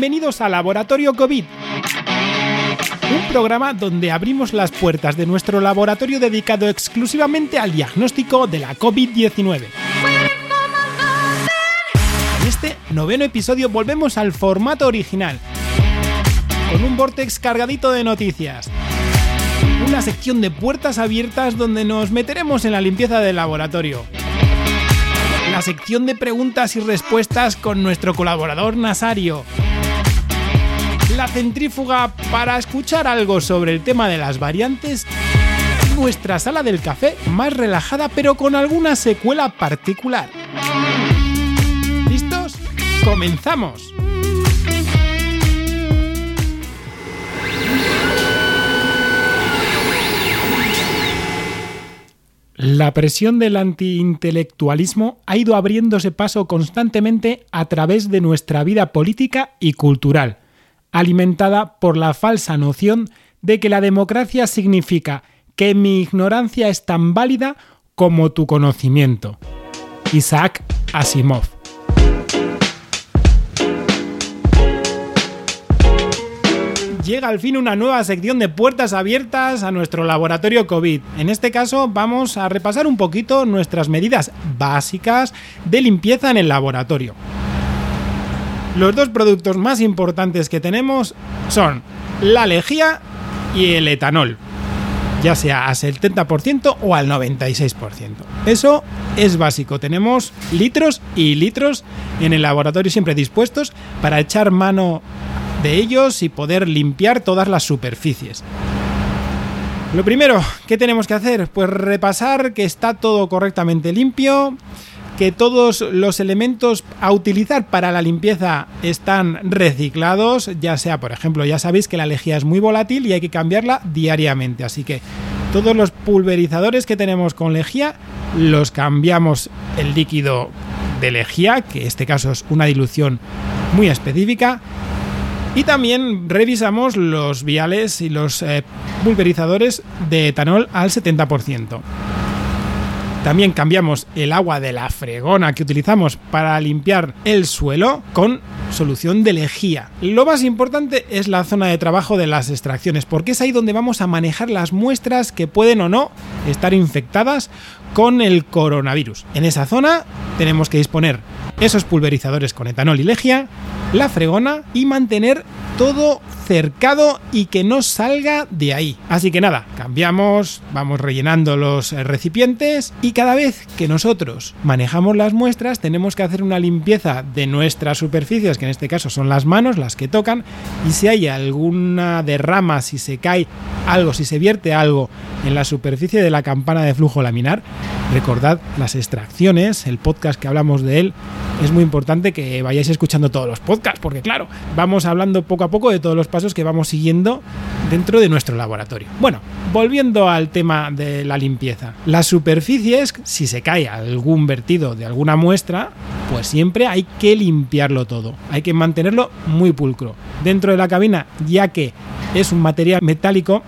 Bienvenidos a Laboratorio COVID. Un programa donde abrimos las puertas de nuestro laboratorio dedicado exclusivamente al diagnóstico de la COVID-19. En este noveno episodio volvemos al formato original, con un vortex cargadito de noticias. Una sección de puertas abiertas donde nos meteremos en la limpieza del laboratorio la sección de preguntas y respuestas con nuestro colaborador Nasario. La centrífuga para escuchar algo sobre el tema de las variantes. Nuestra sala del café más relajada pero con alguna secuela particular. ¿Listos? ¡Comenzamos! La presión del antiintelectualismo ha ido abriéndose paso constantemente a través de nuestra vida política y cultural, alimentada por la falsa noción de que la democracia significa que mi ignorancia es tan válida como tu conocimiento. Isaac Asimov llega al fin una nueva sección de puertas abiertas a nuestro laboratorio COVID. En este caso vamos a repasar un poquito nuestras medidas básicas de limpieza en el laboratorio. Los dos productos más importantes que tenemos son la lejía y el etanol, ya sea al 70% o al 96%. Eso es básico. Tenemos litros y litros en el laboratorio siempre dispuestos para echar mano de ellos y poder limpiar todas las superficies. Lo primero, ¿qué tenemos que hacer? Pues repasar que está todo correctamente limpio, que todos los elementos a utilizar para la limpieza están reciclados, ya sea, por ejemplo, ya sabéis que la lejía es muy volátil y hay que cambiarla diariamente, así que todos los pulverizadores que tenemos con lejía los cambiamos el líquido de lejía, que en este caso es una dilución muy específica, y también revisamos los viales y los eh, pulverizadores de etanol al 70%. También cambiamos el agua de la fregona que utilizamos para limpiar el suelo con solución de lejía. Lo más importante es la zona de trabajo de las extracciones, porque es ahí donde vamos a manejar las muestras que pueden o no estar infectadas con el coronavirus. En esa zona tenemos que disponer esos pulverizadores con etanol y lejía, la fregona y mantener todo cercado y que no salga de ahí. Así que nada, cambiamos, vamos rellenando los recipientes y cada vez que nosotros manejamos las muestras tenemos que hacer una limpieza de nuestras superficies, que en este caso son las manos las que tocan, y si hay alguna derrama, si se cae algo, si se vierte algo en la superficie de la campana de flujo laminar, recordad las extracciones, el podcast que hablamos de él, es muy importante que vayáis escuchando todos los podcasts, porque claro, vamos hablando poco a poco de todos los pasos que vamos siguiendo dentro de nuestro laboratorio. Bueno, volviendo al tema de la limpieza. Las superficies, si se cae algún vertido de alguna muestra, pues siempre hay que limpiarlo todo. Hay que mantenerlo muy pulcro. Dentro de la cabina, ya que es un material metálico,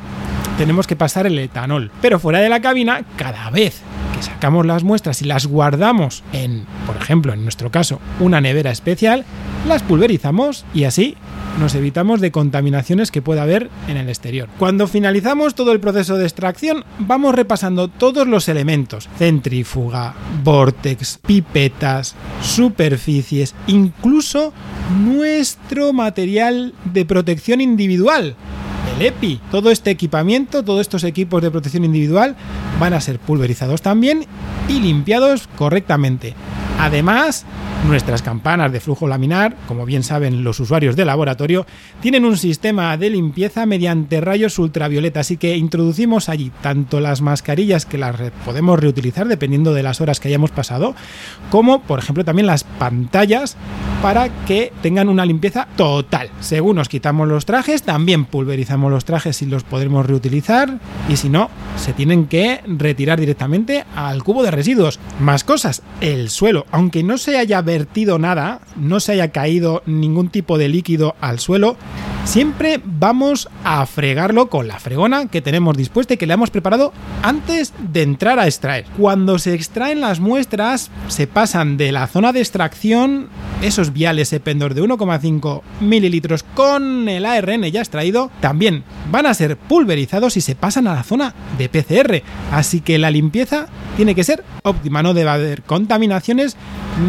tenemos que pasar el etanol. Pero fuera de la cabina, cada vez sacamos las muestras y las guardamos en, por ejemplo, en nuestro caso, una nevera especial, las pulverizamos y así nos evitamos de contaminaciones que pueda haber en el exterior. Cuando finalizamos todo el proceso de extracción, vamos repasando todos los elementos, centrífuga, vortex, pipetas, superficies, incluso nuestro material de protección individual, EPI. Todo este equipamiento, todos estos equipos de protección individual van a ser pulverizados también y limpiados correctamente. Además, nuestras campanas de flujo laminar, como bien saben los usuarios de laboratorio, tienen un sistema de limpieza mediante rayos ultravioleta, así que introducimos allí tanto las mascarillas que las podemos reutilizar dependiendo de las horas que hayamos pasado, como por ejemplo también las pantallas para que tengan una limpieza total. Según nos quitamos los trajes, también pulverizamos los trajes y los podremos reutilizar, y si no, se tienen que retirar directamente al cubo de residuos. Más cosas, el suelo, aunque no se haya vertido nada, no se haya caído ningún tipo de líquido al suelo, Siempre vamos a fregarlo con la fregona que tenemos dispuesta y que le hemos preparado antes de entrar a extraer. Cuando se extraen las muestras, se pasan de la zona de extracción, esos viales Ependor de 1,5 mililitros con el ARN ya extraído, también van a ser pulverizados y se pasan a la zona de PCR. Así que la limpieza tiene que ser óptima, no debe haber contaminaciones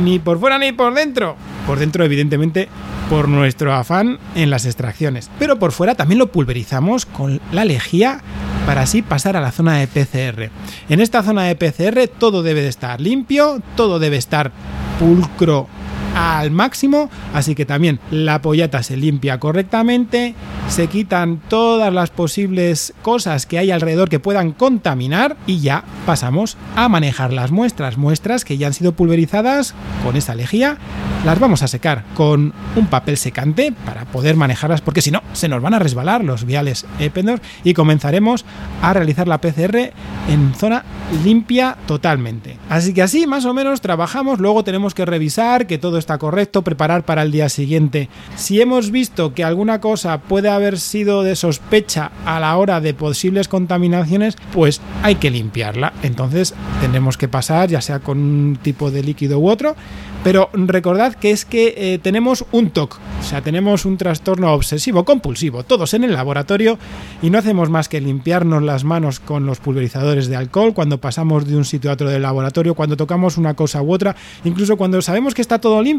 ni por fuera ni por dentro. Por dentro, evidentemente, por nuestro afán en las extracciones. Pero por fuera también lo pulverizamos con la lejía para así pasar a la zona de PCR. En esta zona de PCR todo debe de estar limpio, todo debe estar pulcro al máximo, así que también la pollata se limpia correctamente, se quitan todas las posibles cosas que hay alrededor que puedan contaminar y ya pasamos a manejar las muestras, muestras que ya han sido pulverizadas con esta lejía, las vamos a secar con un papel secante para poder manejarlas porque si no se nos van a resbalar los viales Ependor y comenzaremos a realizar la PCR en zona limpia totalmente. Así que así más o menos trabajamos, luego tenemos que revisar que todo está correcto, preparar para el día siguiente. Si hemos visto que alguna cosa puede haber sido de sospecha a la hora de posibles contaminaciones, pues hay que limpiarla. Entonces tendremos que pasar ya sea con un tipo de líquido u otro pero recordad que es que eh, tenemos un TOC, o sea, tenemos un trastorno obsesivo compulsivo, todos en el laboratorio, y no hacemos más que limpiarnos las manos con los pulverizadores de alcohol cuando pasamos de un sitio a otro del laboratorio, cuando tocamos una cosa u otra, incluso cuando sabemos que está todo limpio,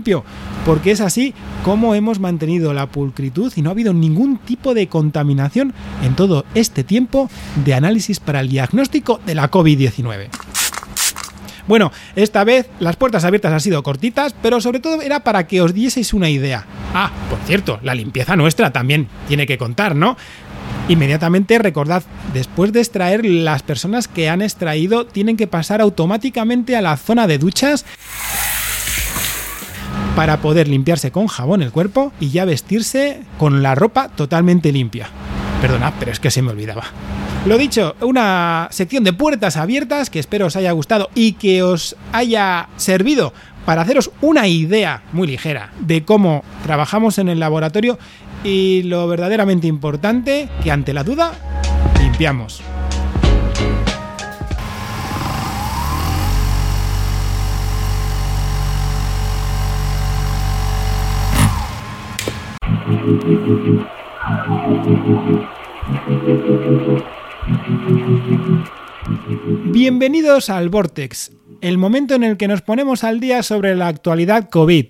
porque es así como hemos mantenido la pulcritud y no ha habido ningún tipo de contaminación en todo este tiempo de análisis para el diagnóstico de la COVID-19. Bueno, esta vez las puertas abiertas han sido cortitas, pero sobre todo era para que os dieseis una idea. Ah, por cierto, la limpieza nuestra también tiene que contar, ¿no? Inmediatamente recordad, después de extraer, las personas que han extraído tienen que pasar automáticamente a la zona de duchas para poder limpiarse con jabón el cuerpo y ya vestirse con la ropa totalmente limpia. Perdona, pero es que se me olvidaba. Lo dicho, una sección de puertas abiertas que espero os haya gustado y que os haya servido para haceros una idea muy ligera de cómo trabajamos en el laboratorio y lo verdaderamente importante, que ante la duda, limpiamos. Bienvenidos al Vortex, el momento en el que nos ponemos al día sobre la actualidad COVID.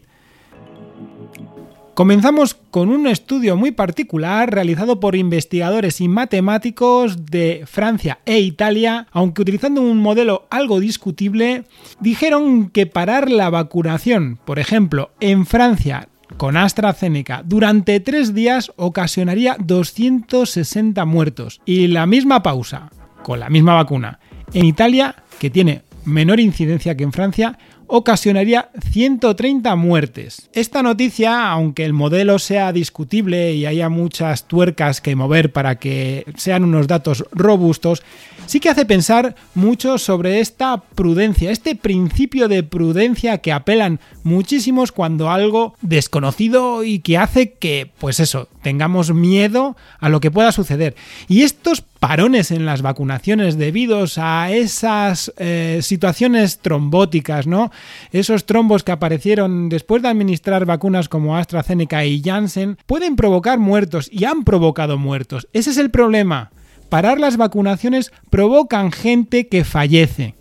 Comenzamos con un estudio muy particular realizado por investigadores y matemáticos de Francia e Italia, aunque utilizando un modelo algo discutible, dijeron que parar la vacunación, por ejemplo, en Francia con AstraZeneca durante tres días ocasionaría 260 muertos. Y la misma pausa, con la misma vacuna, en Italia, que tiene menor incidencia que en Francia, ocasionaría 130 muertes. Esta noticia, aunque el modelo sea discutible y haya muchas tuercas que mover para que sean unos datos robustos, sí que hace pensar mucho sobre esta prudencia, este principio de prudencia que apelan muchísimos cuando algo desconocido y que hace que, pues eso, tengamos miedo a lo que pueda suceder. Y estos parones en las vacunaciones debidos a esas eh, situaciones trombóticas, ¿no? Esos trombos que aparecieron después de administrar vacunas como AstraZeneca y Janssen pueden provocar muertos y han provocado muertos. Ese es el problema. Parar las vacunaciones provocan gente que fallece.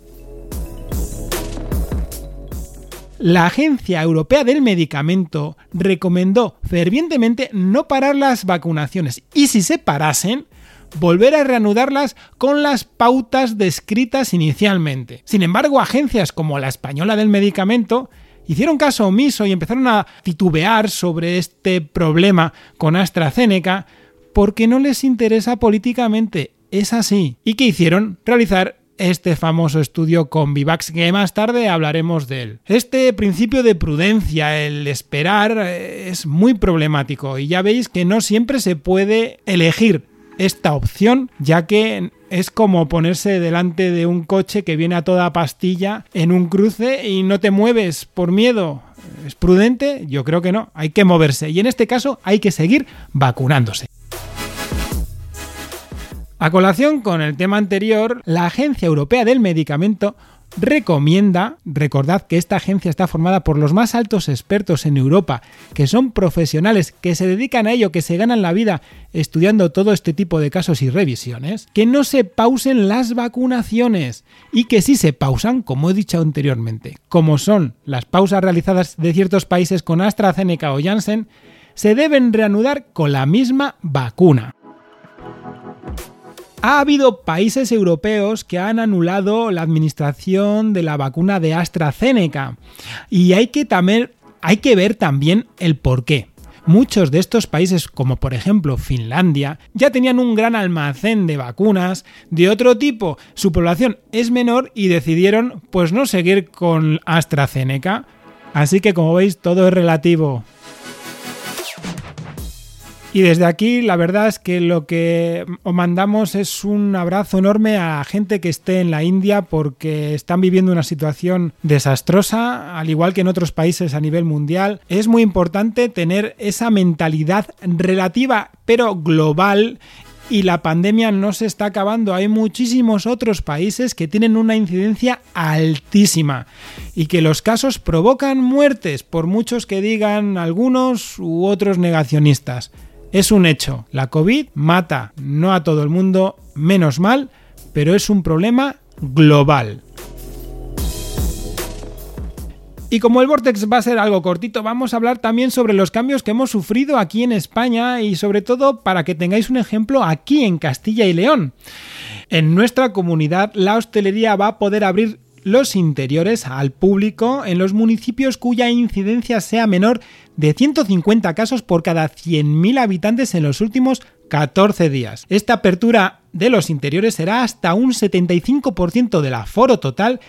La Agencia Europea del Medicamento recomendó fervientemente no parar las vacunaciones y si se parasen, volver a reanudarlas con las pautas descritas inicialmente. Sin embargo, agencias como la Española del Medicamento hicieron caso omiso y empezaron a titubear sobre este problema con AstraZeneca porque no les interesa políticamente. Es así. ¿Y qué hicieron? Realizar este famoso estudio con Vivax, que más tarde hablaremos de él. Este principio de prudencia, el esperar, eh, es muy problemático y ya veis que no siempre se puede elegir esta opción, ya que es como ponerse delante de un coche que viene a toda pastilla en un cruce y no te mueves por miedo. ¿Es prudente? Yo creo que no. Hay que moverse y en este caso hay que seguir vacunándose. A colación con el tema anterior, la Agencia Europea del Medicamento recomienda, recordad que esta agencia está formada por los más altos expertos en Europa, que son profesionales, que se dedican a ello, que se ganan la vida estudiando todo este tipo de casos y revisiones, que no se pausen las vacunaciones y que si se pausan, como he dicho anteriormente, como son las pausas realizadas de ciertos países con AstraZeneca o Janssen, se deben reanudar con la misma vacuna. Ha habido países europeos que han anulado la administración de la vacuna de AstraZeneca y hay que, hay que ver también el por qué. Muchos de estos países, como por ejemplo Finlandia, ya tenían un gran almacén de vacunas de otro tipo. Su población es menor y decidieron pues no seguir con AstraZeneca. Así que como veis todo es relativo. Y desde aquí la verdad es que lo que os mandamos es un abrazo enorme a gente que esté en la India porque están viviendo una situación desastrosa, al igual que en otros países a nivel mundial. Es muy importante tener esa mentalidad relativa pero global y la pandemia no se está acabando. Hay muchísimos otros países que tienen una incidencia altísima y que los casos provocan muertes, por muchos que digan algunos u otros negacionistas. Es un hecho, la COVID mata no a todo el mundo, menos mal, pero es un problema global. Y como el Vortex va a ser algo cortito, vamos a hablar también sobre los cambios que hemos sufrido aquí en España y sobre todo para que tengáis un ejemplo aquí en Castilla y León. En nuestra comunidad la hostelería va a poder abrir los interiores al público en los municipios cuya incidencia sea menor de 150 casos por cada 100.000 habitantes en los últimos 14 días. Esta apertura de los interiores será hasta un 75% del aforo total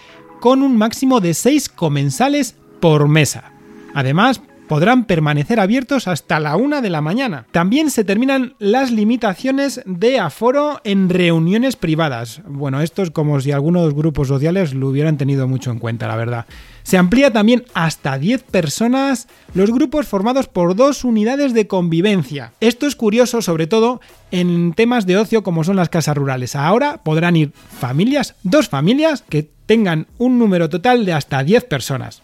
con un máximo de 6 comensales por mesa. Además, podrán permanecer abiertos hasta la una de la mañana. También se terminan las limitaciones de aforo en reuniones privadas. Bueno, esto es como si algunos grupos sociales lo hubieran tenido mucho en cuenta, la verdad. Se amplía también hasta 10 personas los grupos formados por dos unidades de convivencia. Esto es curioso sobre todo en temas de ocio como son las casas rurales. Ahora podrán ir familias, dos familias que tengan un número total de hasta 10 personas.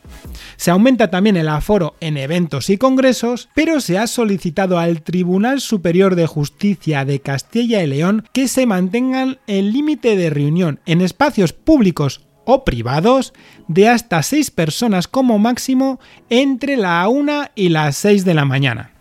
Se aumenta también el aforo en eventos y congresos, pero se ha solicitado al Tribunal Superior de Justicia de Castilla y León que se mantengan el límite de reunión en espacios públicos o privados de hasta 6 personas como máximo entre la 1 y las 6 de la mañana.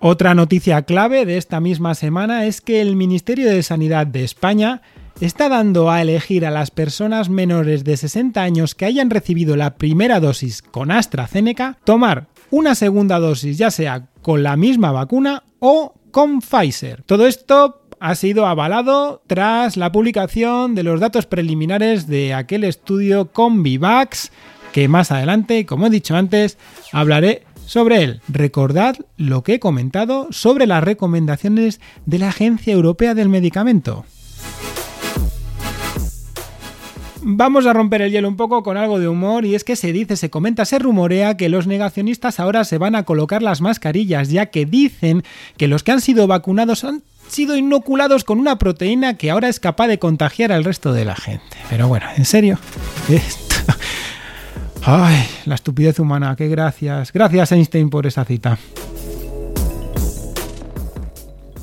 Otra noticia clave de esta misma semana es que el Ministerio de Sanidad de España está dando a elegir a las personas menores de 60 años que hayan recibido la primera dosis con AstraZeneca tomar una segunda dosis ya sea con la misma vacuna o con Pfizer. Todo esto ha sido avalado tras la publicación de los datos preliminares de aquel estudio Convivax, que más adelante, como he dicho antes, hablaré sobre él. Recordad lo que he comentado sobre las recomendaciones de la Agencia Europea del Medicamento. Vamos a romper el hielo un poco con algo de humor y es que se dice, se comenta, se rumorea que los negacionistas ahora se van a colocar las mascarillas ya que dicen que los que han sido vacunados han sido inoculados con una proteína que ahora es capaz de contagiar al resto de la gente. Pero bueno, en serio. Ay, la estupidez humana, qué gracias. Gracias Einstein por esa cita.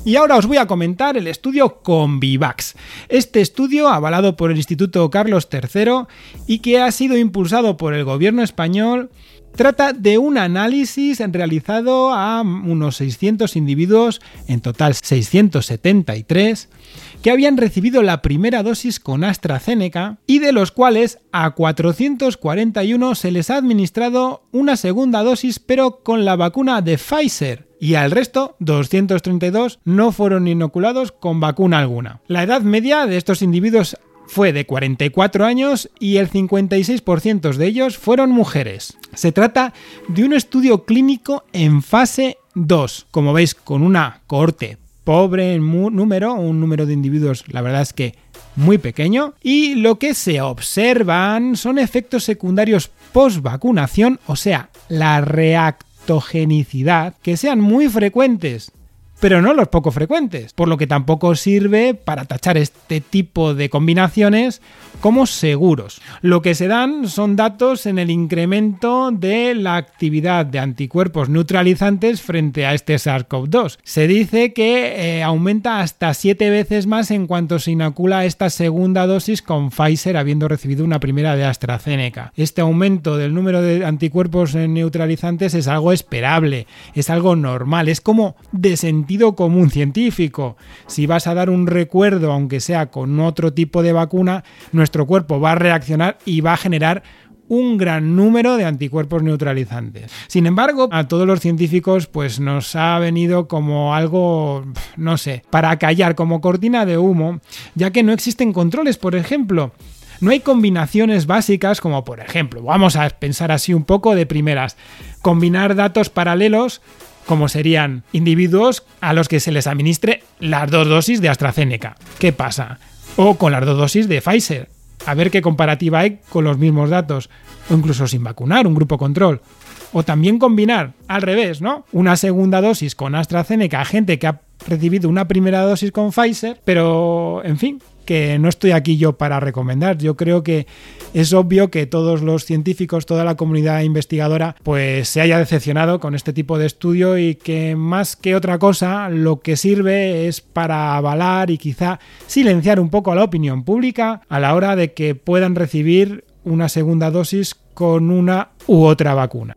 Y ahora os voy a comentar el estudio Convivax. Este estudio, avalado por el Instituto Carlos III y que ha sido impulsado por el gobierno español, Trata de un análisis realizado a unos 600 individuos, en total 673, que habían recibido la primera dosis con AstraZeneca y de los cuales a 441 se les ha administrado una segunda dosis pero con la vacuna de Pfizer y al resto, 232, no fueron inoculados con vacuna alguna. La edad media de estos individuos fue de 44 años y el 56% de ellos fueron mujeres. Se trata de un estudio clínico en fase 2, como veis con una cohorte pobre en número, un número de individuos la verdad es que muy pequeño. Y lo que se observan son efectos secundarios post vacunación, o sea, la reactogenicidad, que sean muy frecuentes pero no los poco frecuentes, por lo que tampoco sirve para tachar este tipo de combinaciones como seguros. Lo que se dan son datos en el incremento de la actividad de anticuerpos neutralizantes frente a este SARS-CoV-2. Se dice que eh, aumenta hasta 7 veces más en cuanto se inocula esta segunda dosis con Pfizer habiendo recibido una primera de AstraZeneca. Este aumento del número de anticuerpos neutralizantes es algo esperable, es algo normal, es como de sentido común científico. Si vas a dar un recuerdo, aunque sea con otro tipo de vacuna, nuestro cuerpo va a reaccionar y va a generar un gran número de anticuerpos neutralizantes. Sin embargo, a todos los científicos pues nos ha venido como algo, no sé, para callar como cortina de humo, ya que no existen controles, por ejemplo. No hay combinaciones básicas como por ejemplo, vamos a pensar así un poco de primeras, combinar datos paralelos como serían individuos a los que se les administre las dos dosis de AstraZeneca. ¿Qué pasa? O con las dos dosis de Pfizer. A ver qué comparativa hay con los mismos datos. O incluso sin vacunar, un grupo control. O también combinar, al revés, ¿no? Una segunda dosis con AstraZeneca a gente que ha recibido una primera dosis con Pfizer, pero, en fin, que no estoy aquí yo para recomendar. Yo creo que es obvio que todos los científicos, toda la comunidad investigadora, pues se haya decepcionado con este tipo de estudio y que más que otra cosa lo que sirve es para avalar y quizá silenciar un poco a la opinión pública a la hora de que puedan recibir una segunda dosis con una u otra vacuna.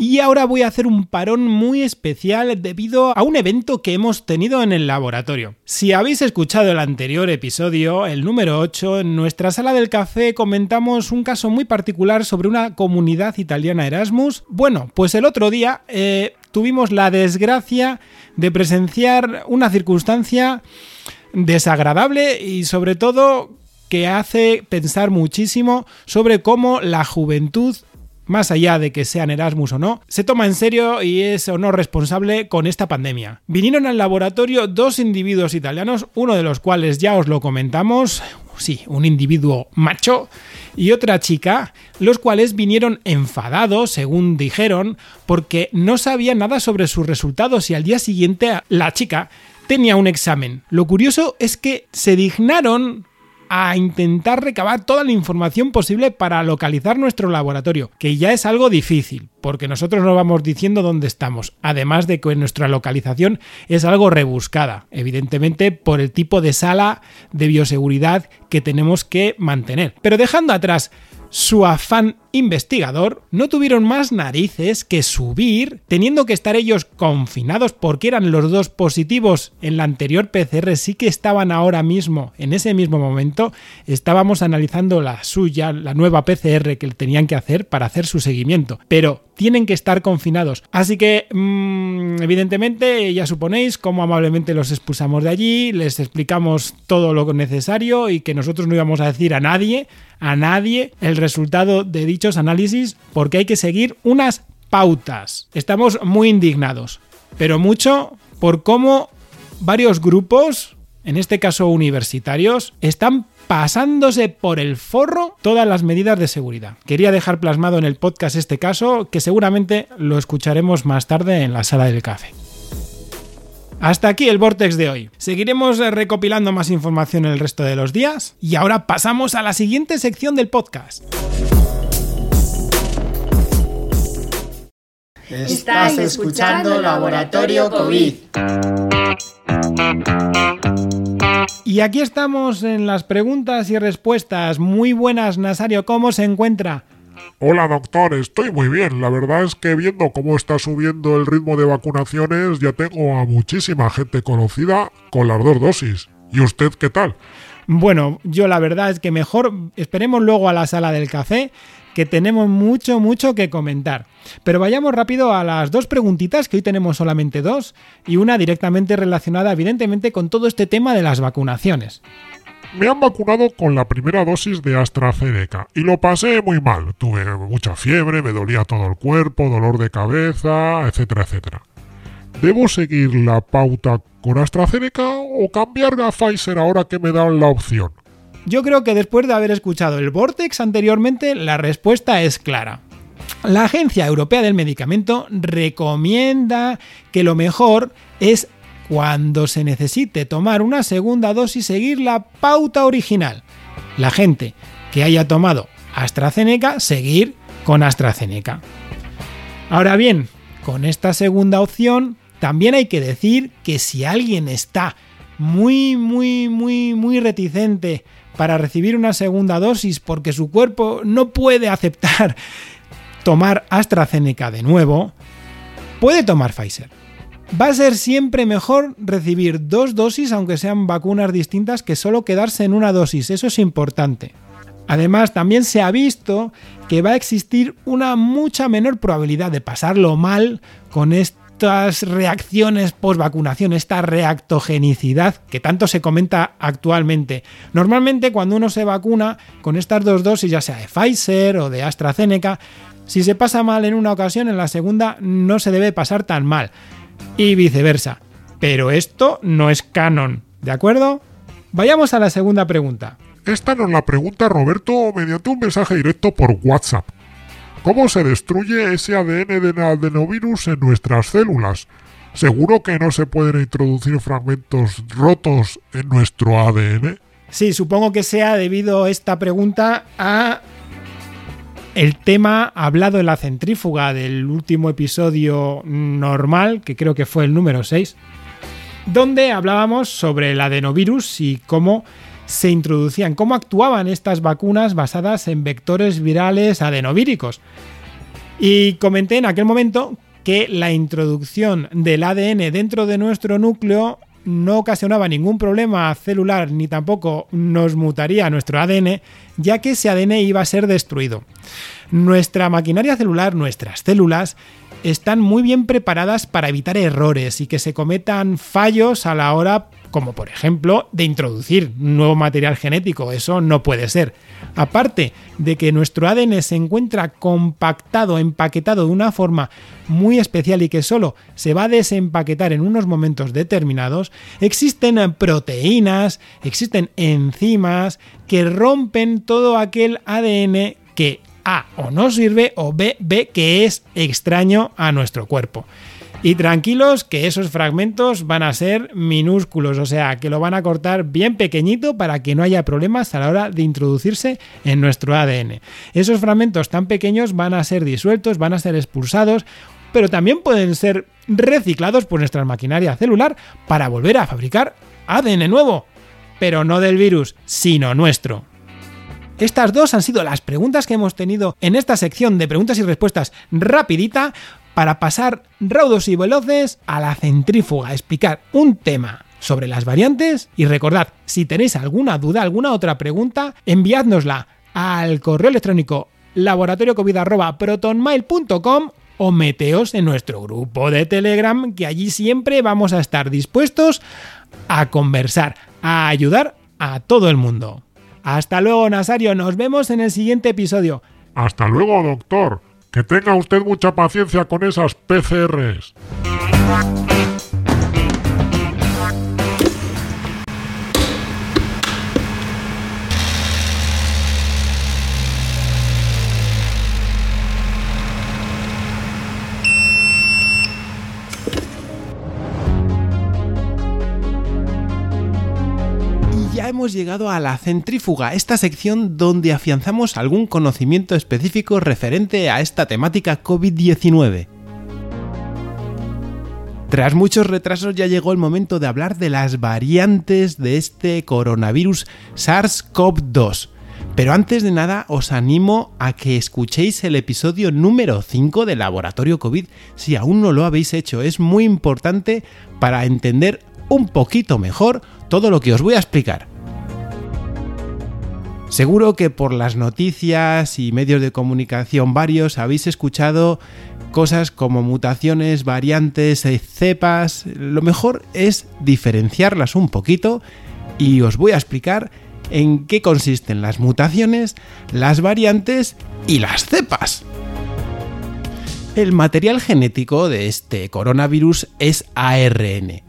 Y ahora voy a hacer un parón muy especial debido a un evento que hemos tenido en el laboratorio. Si habéis escuchado el anterior episodio, el número 8, en nuestra sala del café comentamos un caso muy particular sobre una comunidad italiana Erasmus. Bueno, pues el otro día eh, tuvimos la desgracia de presenciar una circunstancia desagradable y sobre todo que hace pensar muchísimo sobre cómo la juventud más allá de que sean Erasmus o no, se toma en serio y es o no responsable con esta pandemia. Vinieron al laboratorio dos individuos italianos, uno de los cuales ya os lo comentamos, sí, un individuo macho y otra chica, los cuales vinieron enfadados, según dijeron, porque no sabían nada sobre sus resultados y al día siguiente la chica tenía un examen. Lo curioso es que se dignaron a intentar recabar toda la información posible para localizar nuestro laboratorio, que ya es algo difícil, porque nosotros no vamos diciendo dónde estamos, además de que nuestra localización es algo rebuscada, evidentemente por el tipo de sala de bioseguridad que tenemos que mantener. Pero dejando atrás su afán investigador, no tuvieron más narices que subir, teniendo que estar ellos confinados porque eran los dos positivos en la anterior PCR, sí que estaban ahora mismo, en ese mismo momento, estábamos analizando la suya, la nueva PCR que tenían que hacer para hacer su seguimiento, pero tienen que estar confinados. Así que, mm, evidentemente, ya suponéis cómo amablemente los expulsamos de allí, les explicamos todo lo necesario y que nosotros no íbamos a decir a nadie, a nadie, el resultado de dichos análisis porque hay que seguir unas pautas. Estamos muy indignados, pero mucho por cómo varios grupos, en este caso universitarios, están pasándose por el forro todas las medidas de seguridad. Quería dejar plasmado en el podcast este caso, que seguramente lo escucharemos más tarde en la sala del café. Hasta aquí el Vortex de hoy. Seguiremos recopilando más información el resto de los días y ahora pasamos a la siguiente sección del podcast. Estás escuchando Laboratorio COVID. Y aquí estamos en las preguntas y respuestas. Muy buenas, Nasario, ¿cómo se encuentra? Hola doctor, estoy muy bien. La verdad es que viendo cómo está subiendo el ritmo de vacunaciones, ya tengo a muchísima gente conocida con las dos dosis. ¿Y usted qué tal? Bueno, yo la verdad es que mejor esperemos luego a la sala del café que tenemos mucho, mucho que comentar. Pero vayamos rápido a las dos preguntitas, que hoy tenemos solamente dos, y una directamente relacionada evidentemente con todo este tema de las vacunaciones. Me han vacunado con la primera dosis de AstraZeneca y lo pasé muy mal. Tuve mucha fiebre, me dolía todo el cuerpo, dolor de cabeza, etcétera, etcétera. ¿Debo seguir la pauta con AstraZeneca o cambiar a Pfizer ahora que me dan la opción? Yo creo que después de haber escuchado el Vortex anteriormente, la respuesta es clara. La Agencia Europea del Medicamento recomienda que lo mejor es cuando se necesite tomar una segunda dosis seguir la pauta original. La gente que haya tomado AstraZeneca, seguir con AstraZeneca. Ahora bien, con esta segunda opción también hay que decir que si alguien está muy, muy, muy, muy reticente para recibir una segunda dosis porque su cuerpo no puede aceptar tomar AstraZeneca de nuevo, puede tomar Pfizer. Va a ser siempre mejor recibir dos dosis, aunque sean vacunas distintas, que solo quedarse en una dosis. Eso es importante. Además, también se ha visto que va a existir una mucha menor probabilidad de pasarlo mal con este estas reacciones post vacunación, esta reactogenicidad que tanto se comenta actualmente. Normalmente cuando uno se vacuna con estas dos dosis, ya sea de Pfizer o de AstraZeneca, si se pasa mal en una ocasión, en la segunda no se debe pasar tan mal. Y viceversa. Pero esto no es canon, ¿de acuerdo? Vayamos a la segunda pregunta. Esta nos la pregunta Roberto mediante un mensaje directo por WhatsApp. ¿Cómo se destruye ese ADN del adenovirus en nuestras células? ¿Seguro que no se pueden introducir fragmentos rotos en nuestro ADN? Sí, supongo que sea debido esta pregunta a el tema hablado en la centrífuga del último episodio normal, que creo que fue el número 6, donde hablábamos sobre el adenovirus y cómo se introducían, cómo actuaban estas vacunas basadas en vectores virales adenovíricos. Y comenté en aquel momento que la introducción del ADN dentro de nuestro núcleo no ocasionaba ningún problema celular ni tampoco nos mutaría nuestro ADN, ya que ese ADN iba a ser destruido. Nuestra maquinaria celular, nuestras células, están muy bien preparadas para evitar errores y que se cometan fallos a la hora como por ejemplo de introducir nuevo material genético, eso no puede ser. Aparte de que nuestro ADN se encuentra compactado, empaquetado de una forma muy especial y que solo se va a desempaquetar en unos momentos determinados, existen proteínas, existen enzimas que rompen todo aquel ADN que A o no sirve o B, B que es extraño a nuestro cuerpo. Y tranquilos que esos fragmentos van a ser minúsculos, o sea, que lo van a cortar bien pequeñito para que no haya problemas a la hora de introducirse en nuestro ADN. Esos fragmentos tan pequeños van a ser disueltos, van a ser expulsados, pero también pueden ser reciclados por nuestra maquinaria celular para volver a fabricar ADN nuevo, pero no del virus, sino nuestro. Estas dos han sido las preguntas que hemos tenido en esta sección de preguntas y respuestas rapidita para pasar raudos y veloces a la centrífuga, explicar un tema sobre las variantes y recordad, si tenéis alguna duda, alguna otra pregunta, enviádnosla al correo electrónico laboratoriocovid.protonmail.com o meteos en nuestro grupo de Telegram, que allí siempre vamos a estar dispuestos a conversar, a ayudar a todo el mundo. Hasta luego, Nasario, nos vemos en el siguiente episodio. Hasta luego, doctor. Que tenga usted mucha paciencia con esas PCRs. Hemos llegado a la centrífuga, esta sección donde afianzamos algún conocimiento específico referente a esta temática COVID-19. Tras muchos retrasos ya llegó el momento de hablar de las variantes de este coronavirus SARS-CoV-2. Pero antes de nada os animo a que escuchéis el episodio número 5 del Laboratorio COVID si aún no lo habéis hecho. Es muy importante para entender un poquito mejor todo lo que os voy a explicar. Seguro que por las noticias y medios de comunicación varios habéis escuchado cosas como mutaciones, variantes, cepas. Lo mejor es diferenciarlas un poquito y os voy a explicar en qué consisten las mutaciones, las variantes y las cepas. El material genético de este coronavirus es ARN.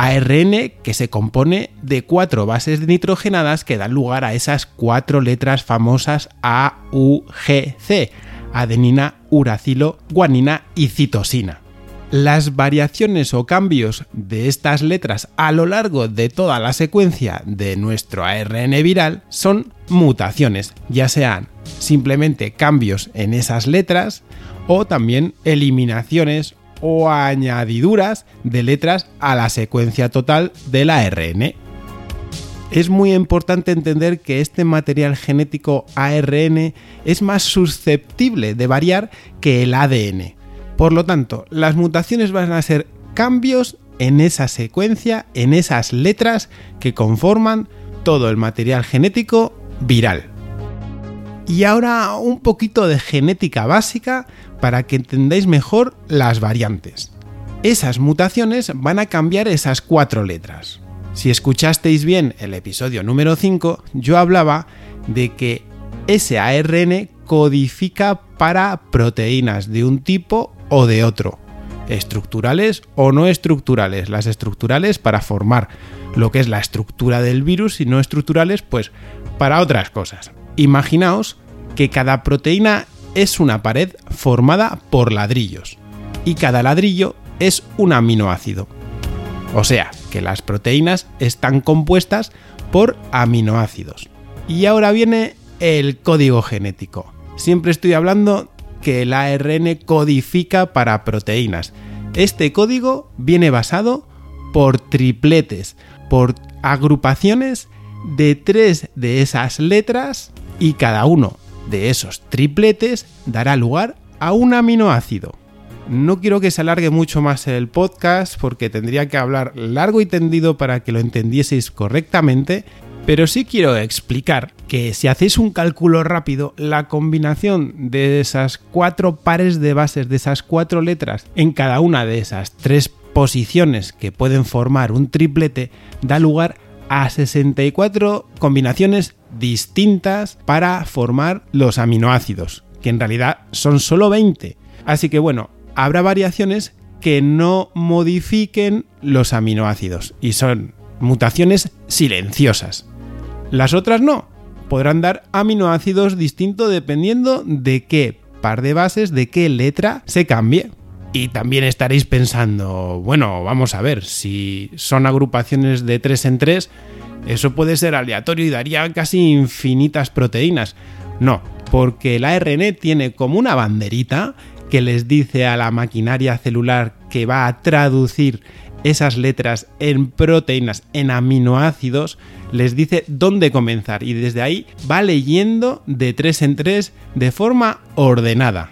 ARN que se compone de cuatro bases nitrogenadas que dan lugar a esas cuatro letras famosas A, U, G, C, adenina, uracilo, guanina y citosina. Las variaciones o cambios de estas letras a lo largo de toda la secuencia de nuestro ARN viral son mutaciones, ya sean simplemente cambios en esas letras o también eliminaciones o añadiduras de letras a la secuencia total del ARN. Es muy importante entender que este material genético ARN es más susceptible de variar que el ADN por lo tanto, las mutaciones van a ser cambios en esa secuencia, en esas letras que conforman todo el material genético viral. Y ahora un poquito de genética básica para que entendáis mejor las variantes. Esas mutaciones van a cambiar esas cuatro letras. Si escuchasteis bien el episodio número 5, yo hablaba de que ese ARN codifica para proteínas de un tipo o de otro, estructurales o no estructurales. Las estructurales para formar lo que es la estructura del virus y no estructurales pues para otras cosas. Imaginaos que cada proteína es una pared formada por ladrillos y cada ladrillo es un aminoácido. O sea, que las proteínas están compuestas por aminoácidos. Y ahora viene el código genético. Siempre estoy hablando que el ARN codifica para proteínas. Este código viene basado por tripletes, por agrupaciones de tres de esas letras y cada uno de esos tripletes dará lugar a un aminoácido. No quiero que se alargue mucho más el podcast porque tendría que hablar largo y tendido para que lo entendieseis correctamente, pero sí quiero explicar que si hacéis un cálculo rápido, la combinación de esas cuatro pares de bases, de esas cuatro letras, en cada una de esas tres posiciones que pueden formar un triplete, da lugar a 64 combinaciones distintas para formar los aminoácidos, que en realidad son solo 20. Así que bueno, habrá variaciones que no modifiquen los aminoácidos y son mutaciones silenciosas. Las otras no, podrán dar aminoácidos distintos dependiendo de qué par de bases, de qué letra se cambie. Y también estaréis pensando, bueno, vamos a ver, si son agrupaciones de 3 en 3, eso puede ser aleatorio y daría casi infinitas proteínas. No, porque el ARN tiene como una banderita que les dice a la maquinaria celular que va a traducir esas letras en proteínas, en aminoácidos, les dice dónde comenzar y desde ahí va leyendo de tres en tres de forma ordenada.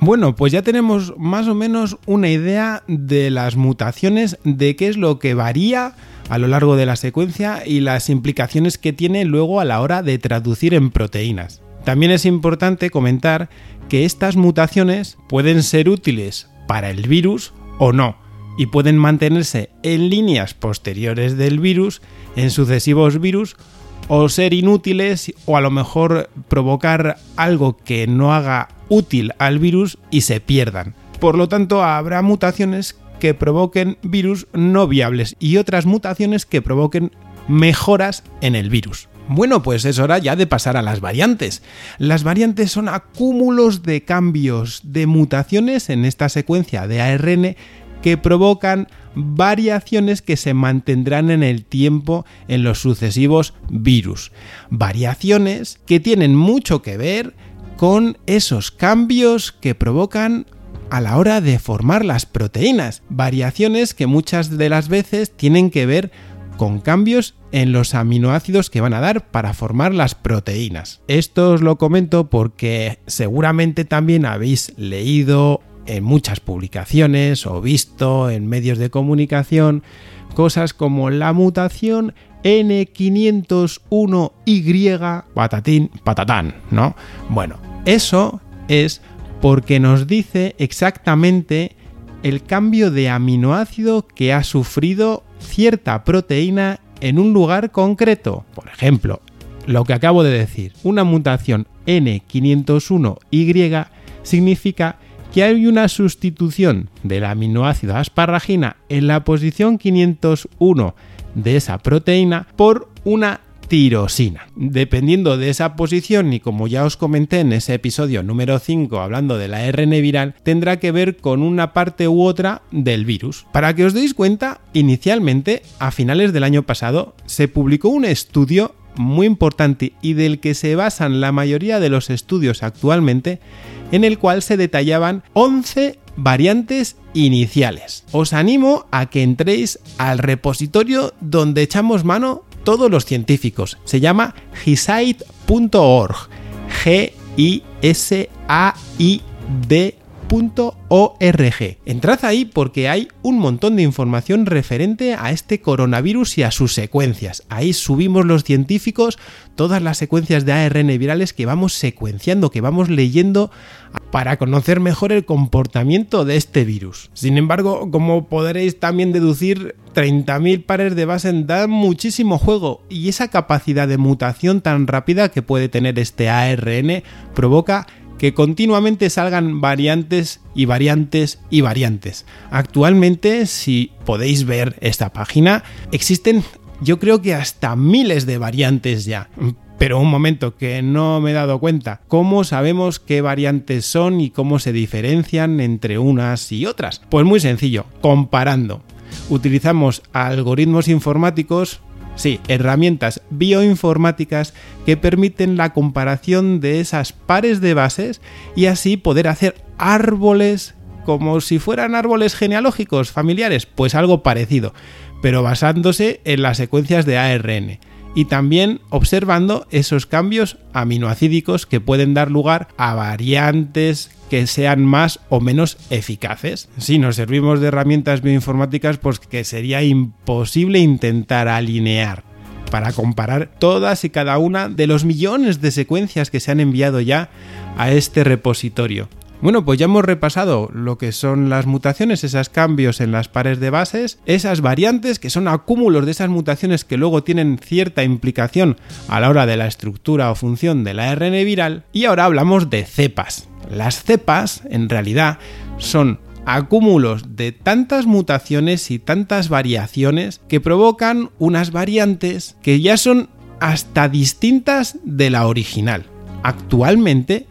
Bueno, pues ya tenemos más o menos una idea de las mutaciones, de qué es lo que varía a lo largo de la secuencia y las implicaciones que tiene luego a la hora de traducir en proteínas. También es importante comentar que estas mutaciones pueden ser útiles para el virus o no y pueden mantenerse en líneas posteriores del virus, en sucesivos virus, o ser inútiles o a lo mejor provocar algo que no haga útil al virus y se pierdan. Por lo tanto, habrá mutaciones que provoquen virus no viables y otras mutaciones que provoquen mejoras en el virus. Bueno, pues es hora ya de pasar a las variantes. Las variantes son acúmulos de cambios, de mutaciones en esta secuencia de ARN que provocan variaciones que se mantendrán en el tiempo en los sucesivos virus. Variaciones que tienen mucho que ver con esos cambios que provocan a la hora de formar las proteínas. Variaciones que muchas de las veces tienen que ver con cambios en los aminoácidos que van a dar para formar las proteínas. Esto os lo comento porque seguramente también habéis leído en muchas publicaciones o visto en medios de comunicación cosas como la mutación N501Y patatín patatán, ¿no? Bueno, eso es porque nos dice exactamente el cambio de aminoácido que ha sufrido cierta proteína en un lugar concreto. Por ejemplo, lo que acabo de decir, una mutación N501Y significa que hay una sustitución del aminoácido asparragina en la posición 501 de esa proteína por una tirosina. Dependiendo de esa posición y como ya os comenté en ese episodio número 5 hablando de la ARN viral, tendrá que ver con una parte u otra del virus. Para que os deis cuenta, inicialmente, a finales del año pasado, se publicó un estudio muy importante y del que se basan la mayoría de los estudios actualmente, en el cual se detallaban 11 variantes iniciales. Os animo a que entréis al repositorio donde echamos mano todos los científicos. Se llama gisait.org. G-I-S-A-I-D .org. Entrad ahí porque hay un montón de información referente a este coronavirus y a sus secuencias. Ahí subimos los científicos todas las secuencias de ARN virales que vamos secuenciando, que vamos leyendo para conocer mejor el comportamiento de este virus. Sin embargo, como podréis también deducir, 30.000 pares de base dan muchísimo juego y esa capacidad de mutación tan rápida que puede tener este ARN provoca que continuamente salgan variantes y variantes y variantes. Actualmente, si podéis ver esta página, existen yo creo que hasta miles de variantes ya. Pero un momento, que no me he dado cuenta. ¿Cómo sabemos qué variantes son y cómo se diferencian entre unas y otras? Pues muy sencillo, comparando. Utilizamos algoritmos informáticos Sí, herramientas bioinformáticas que permiten la comparación de esas pares de bases y así poder hacer árboles como si fueran árboles genealógicos familiares, pues algo parecido, pero basándose en las secuencias de ARN y también observando esos cambios aminoacídicos que pueden dar lugar a variantes que sean más o menos eficaces. Si nos servimos de herramientas bioinformáticas, pues que sería imposible intentar alinear para comparar todas y cada una de los millones de secuencias que se han enviado ya a este repositorio. Bueno, pues ya hemos repasado lo que son las mutaciones, esos cambios en las pares de bases, esas variantes que son acúmulos de esas mutaciones que luego tienen cierta implicación a la hora de la estructura o función del ARN viral, y ahora hablamos de cepas. Las cepas, en realidad, son acúmulos de tantas mutaciones y tantas variaciones que provocan unas variantes que ya son hasta distintas de la original. Actualmente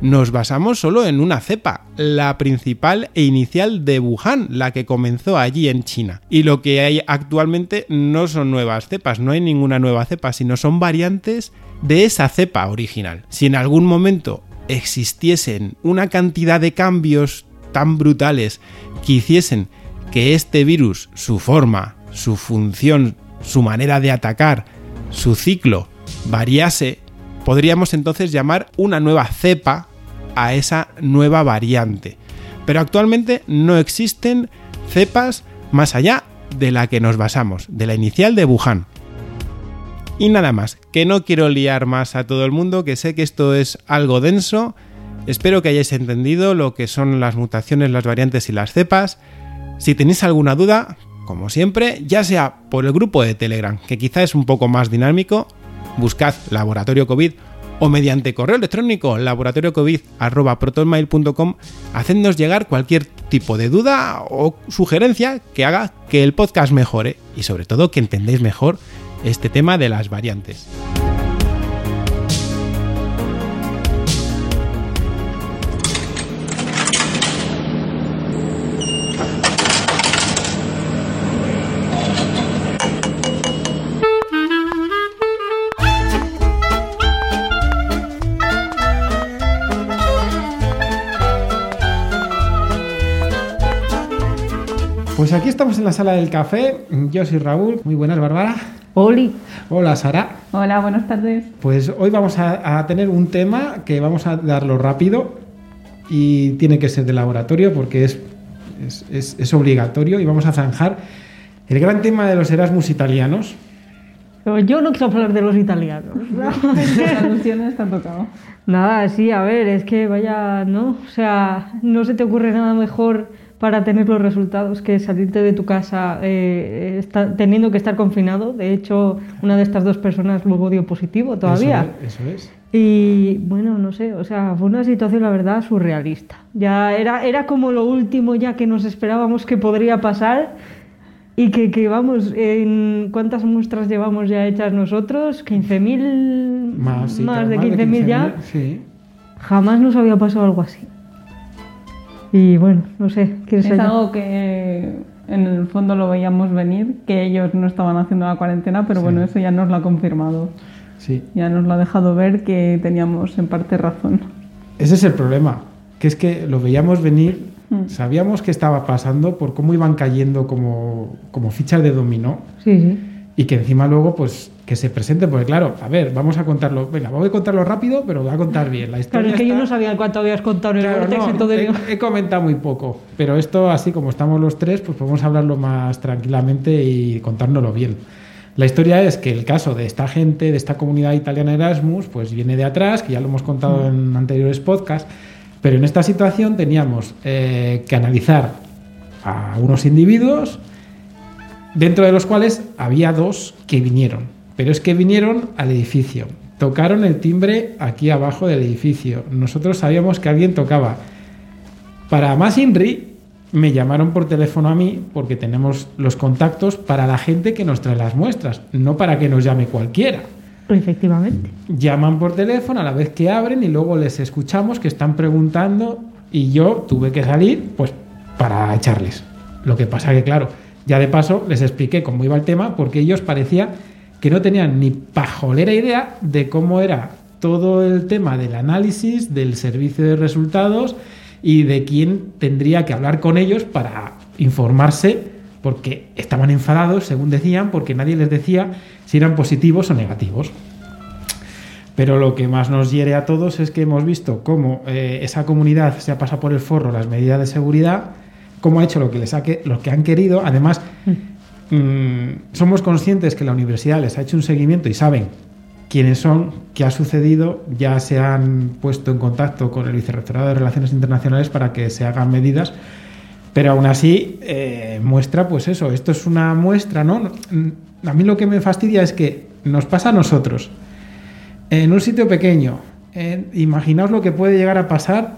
nos basamos solo en una cepa, la principal e inicial de Wuhan, la que comenzó allí en China. Y lo que hay actualmente no son nuevas cepas, no hay ninguna nueva cepa, sino son variantes de esa cepa original. Si en algún momento existiesen una cantidad de cambios tan brutales que hiciesen que este virus, su forma, su función, su manera de atacar, su ciclo, variase, podríamos entonces llamar una nueva cepa a esa nueva variante. Pero actualmente no existen cepas más allá de la que nos basamos, de la inicial de Wuhan. Y nada más, que no quiero liar más a todo el mundo, que sé que esto es algo denso. Espero que hayáis entendido lo que son las mutaciones, las variantes y las cepas. Si tenéis alguna duda, como siempre, ya sea por el grupo de Telegram, que quizá es un poco más dinámico, buscad Laboratorio COVID o mediante correo electrónico laboratoriocovid.protonmail.com hacednos llegar cualquier tipo de duda o sugerencia que haga que el podcast mejore y sobre todo que entendáis mejor este tema de las variantes. Pues aquí estamos en la sala del café. Yo soy Raúl. Muy buenas, Bárbara. Oli. Hola, Sara. Hola, buenas tardes. Pues hoy vamos a, tener un tema que vamos a darlo rápido y tiene que ser de laboratorio porque es, es, obligatorio y vamos a zanjar el gran tema de los Erasmus italianos. yo no quiero hablar de los italianos. Las te han tocado. Nada, sí, a ver, es que vaya, ¿no? O sea, no se te ocurre nada mejor para tener los resultados que salirte de tu casa eh, está- teniendo que estar confinado. De hecho, una de estas dos personas luego dio positivo todavía. Eso es. Eso es. Y bueno, no sé, o sea, fue una situación, la verdad, surrealista. Ya era, era como lo último ya que nos esperábamos que podría pasar y que, que vamos, en ¿cuántas muestras llevamos ya hechas nosotros? ¿15.000? Más, sí, claro, de 15.000 ya. Sí. Jamás nos había pasado algo así. Y bueno, no sé, ¿quieres Es algo que en el fondo lo veíamos venir, que ellos no estaban haciendo la cuarentena, pero bueno, eso ya nos lo ha confirmado. Sí. Ya nos lo ha dejado ver que teníamos en parte razón. Ese es el problema, que es que lo veíamos venir, Mm. sabíamos que estaba pasando por cómo iban cayendo como, como fichas de dominó Sí, sí. Y que encima luego pues que se presente, porque claro, a ver, vamos a contarlo, venga, voy a contarlo rápido, pero voy a contar bien. La historia Claro, es que yo está- no sabía cuánto habías contado en el Claro, Vortex, no, entonces he, he comentado muy poco, pero esto así como estamos los tres, pues podemos hablarlo más tranquilamente y contárnoslo bien. La historia es que el caso de esta gente, de esta comunidad italiana Erasmus, pues viene de atrás, que ya lo hemos contado en anteriores podcasts, pero en esta situación teníamos eh, que analizar a unos individuos, dentro de los cuales había dos que vinieron, pero es que vinieron al edificio, tocaron el timbre aquí abajo del edificio. Nosotros sabíamos que alguien tocaba. Para más INRI, me llamaron por teléfono a mí porque tenemos los contactos para la gente que nos trae las muestras, no para que nos llame cualquiera. Efectivamente. Llaman por teléfono a la vez que abren y luego les escuchamos que están preguntando y yo tuve que salir pues para echarles. Lo que pasa que claro, ya de paso les expliqué cómo iba el tema porque ellos parecía que no tenían ni pajolera idea de cómo era todo el tema del análisis, del servicio de resultados y de quién tendría que hablar con ellos para informarse porque estaban enfadados, según decían, porque nadie les decía si eran positivos o negativos. Pero lo que más nos hiere a todos es que hemos visto cómo eh, esa comunidad se ha pasado por el forro las medidas de seguridad, cómo ha hecho lo que, les ha que, lo que han querido. Además, mm, somos conscientes que la universidad les ha hecho un seguimiento y saben quiénes son, qué ha sucedido, ya se han puesto en contacto con el Vicerrectorado de Relaciones Internacionales para que se hagan medidas. Pero aún así, eh, muestra, pues eso, esto es una muestra, ¿no? A mí lo que me fastidia es que nos pasa a nosotros, en un sitio pequeño, eh, imaginaos lo que puede llegar a pasar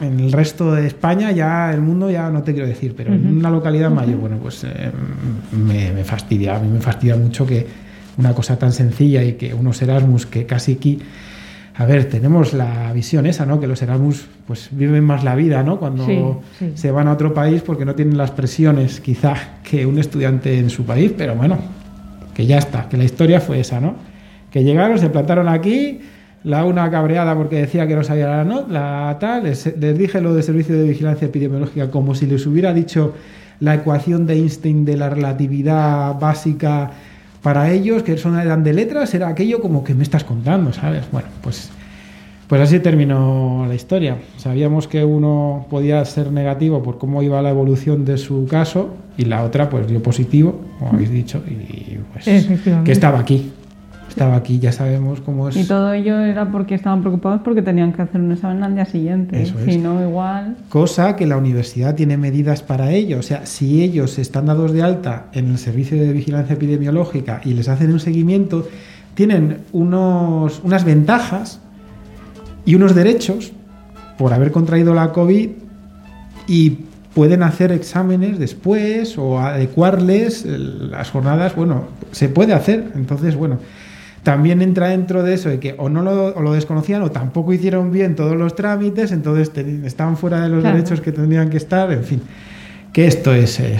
en el resto de España, ya el mundo ya no te quiero decir, pero en una localidad mayor, bueno, pues eh, me, me fastidia, a mí me fastidia mucho que una cosa tan sencilla y que unos Erasmus que casi aquí a ver, tenemos la visión esa, ¿no? Que los Erasmus pues viven más la vida, ¿no? Cuando Sí, sí. se van a otro país porque no tienen las presiones quizá que un estudiante en su país, pero bueno, que ya está, que la historia fue esa, ¿no? Que llegaron, se plantaron aquí, la una cabreada porque decía que no sabía la no, la tal, les, les dije lo de servicio de vigilancia epidemiológica como si les hubiera dicho la ecuación de Einstein de la relatividad básica para ellos, que son eran de letras, era aquello como que me estás contando, ¿sabes? Bueno, pues, pues así terminó la historia. Sabíamos que uno podía ser negativo por cómo iba la evolución de su caso y la otra pues dio positivo, como habéis dicho, y pues que estaba aquí. Estaba aquí, ya sabemos cómo es. Y todo ello era porque estaban preocupados porque tenían que hacer un examen al día siguiente. Eso es. Si no, igual. Cosa que la universidad tiene medidas para ello. O sea, si ellos están dados de alta en el servicio de vigilancia epidemiológica y les hacen un seguimiento, tienen unos, unas ventajas y unos derechos por haber contraído la COVID y pueden hacer exámenes después o adecuarles las jornadas. Bueno, se puede hacer. Entonces, bueno, también entra dentro de eso de que o no lo, o lo desconocían o tampoco hicieron bien todos los trámites, entonces te- estaban fuera de los Claro. derechos que tendrían que estar, en fin. Que esto es eh,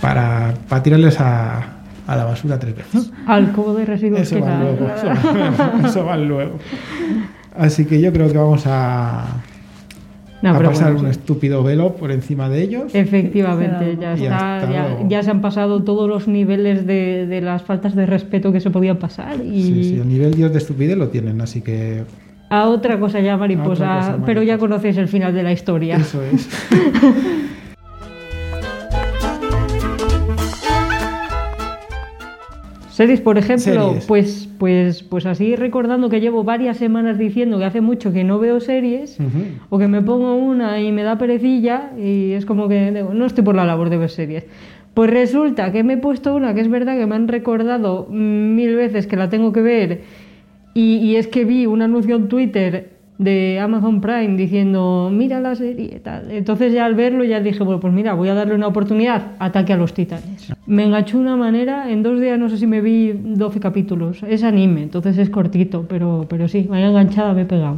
para, para tirarles a, a la basura tres veces. Al cubo de residuos Eso que va luego. Eso va luego. Así que yo creo que vamos a, No, a pasar bueno, un sí. estúpido velo por encima de ellos. Efectivamente, ya, está, ya, ya se han pasado todos los niveles de, de las faltas de respeto que se podían pasar y Sí, sí, el nivel Dios de estupidez lo tienen, así que a otra cosa ya mariposa, A otra cosa, pero ya mariposa. conocéis el final de la historia. eso es. Series, por ejemplo, Series. pues pues pues así recordando que llevo varias semanas diciendo que hace mucho que no veo series o que me pongo una y me da perecilla y es como que digo, no estoy por la labor de ver series. Pues resulta que me he puesto una que es verdad que me han recordado mm, mil veces que la tengo que ver y, y es que vi un anuncio en Twitter de Amazon Prime diciendo mira la serie y tal. Entonces ya al verlo ya dije, bueno, pues mira, voy a darle una oportunidad, Ataque a los Titanes. Me enganchó una manera, en dos días no sé si me vi 12 capítulos. Es anime, entonces es cortito, pero, pero sí, vaya enganchada me he pegado.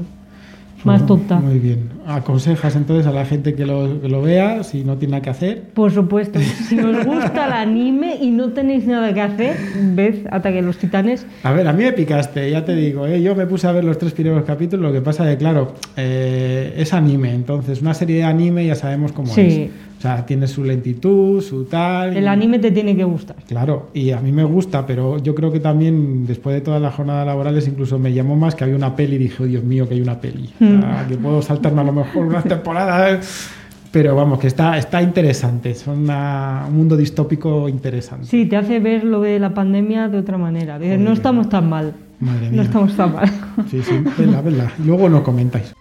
Más tonta. Muy bien. Aconsejas entonces a la gente que lo, que lo vea si no tiene nada que hacer. Por supuesto, si os gusta el anime y no tenéis nada que hacer, ved Ataque a los Titanes. A ver, a mí me picaste, ya te digo, ¿eh? yo me puse a ver los tres primeros capítulos, lo que pasa es que, claro, eh, es anime, entonces una serie de anime ya sabemos cómo Sí. es. O sea, tiene su lentitud, su tal... El anime te tiene que gustar. Claro, y a mí me gusta, pero yo creo que también después de todas las jornadas laborales incluso me llamó más que había una peli y dije, oh, Dios mío, que hay una peli. O sea, que puedo saltarme a lo mejor una temporada, pero vamos, que está, está interesante, es una- un mundo distópico interesante. Sí, te hace ver lo de la pandemia de otra manera. Dices, no estamos tan mal. Madre No mía. estamos tan mal. Sí, sí, venla. Y luego nos comentáis.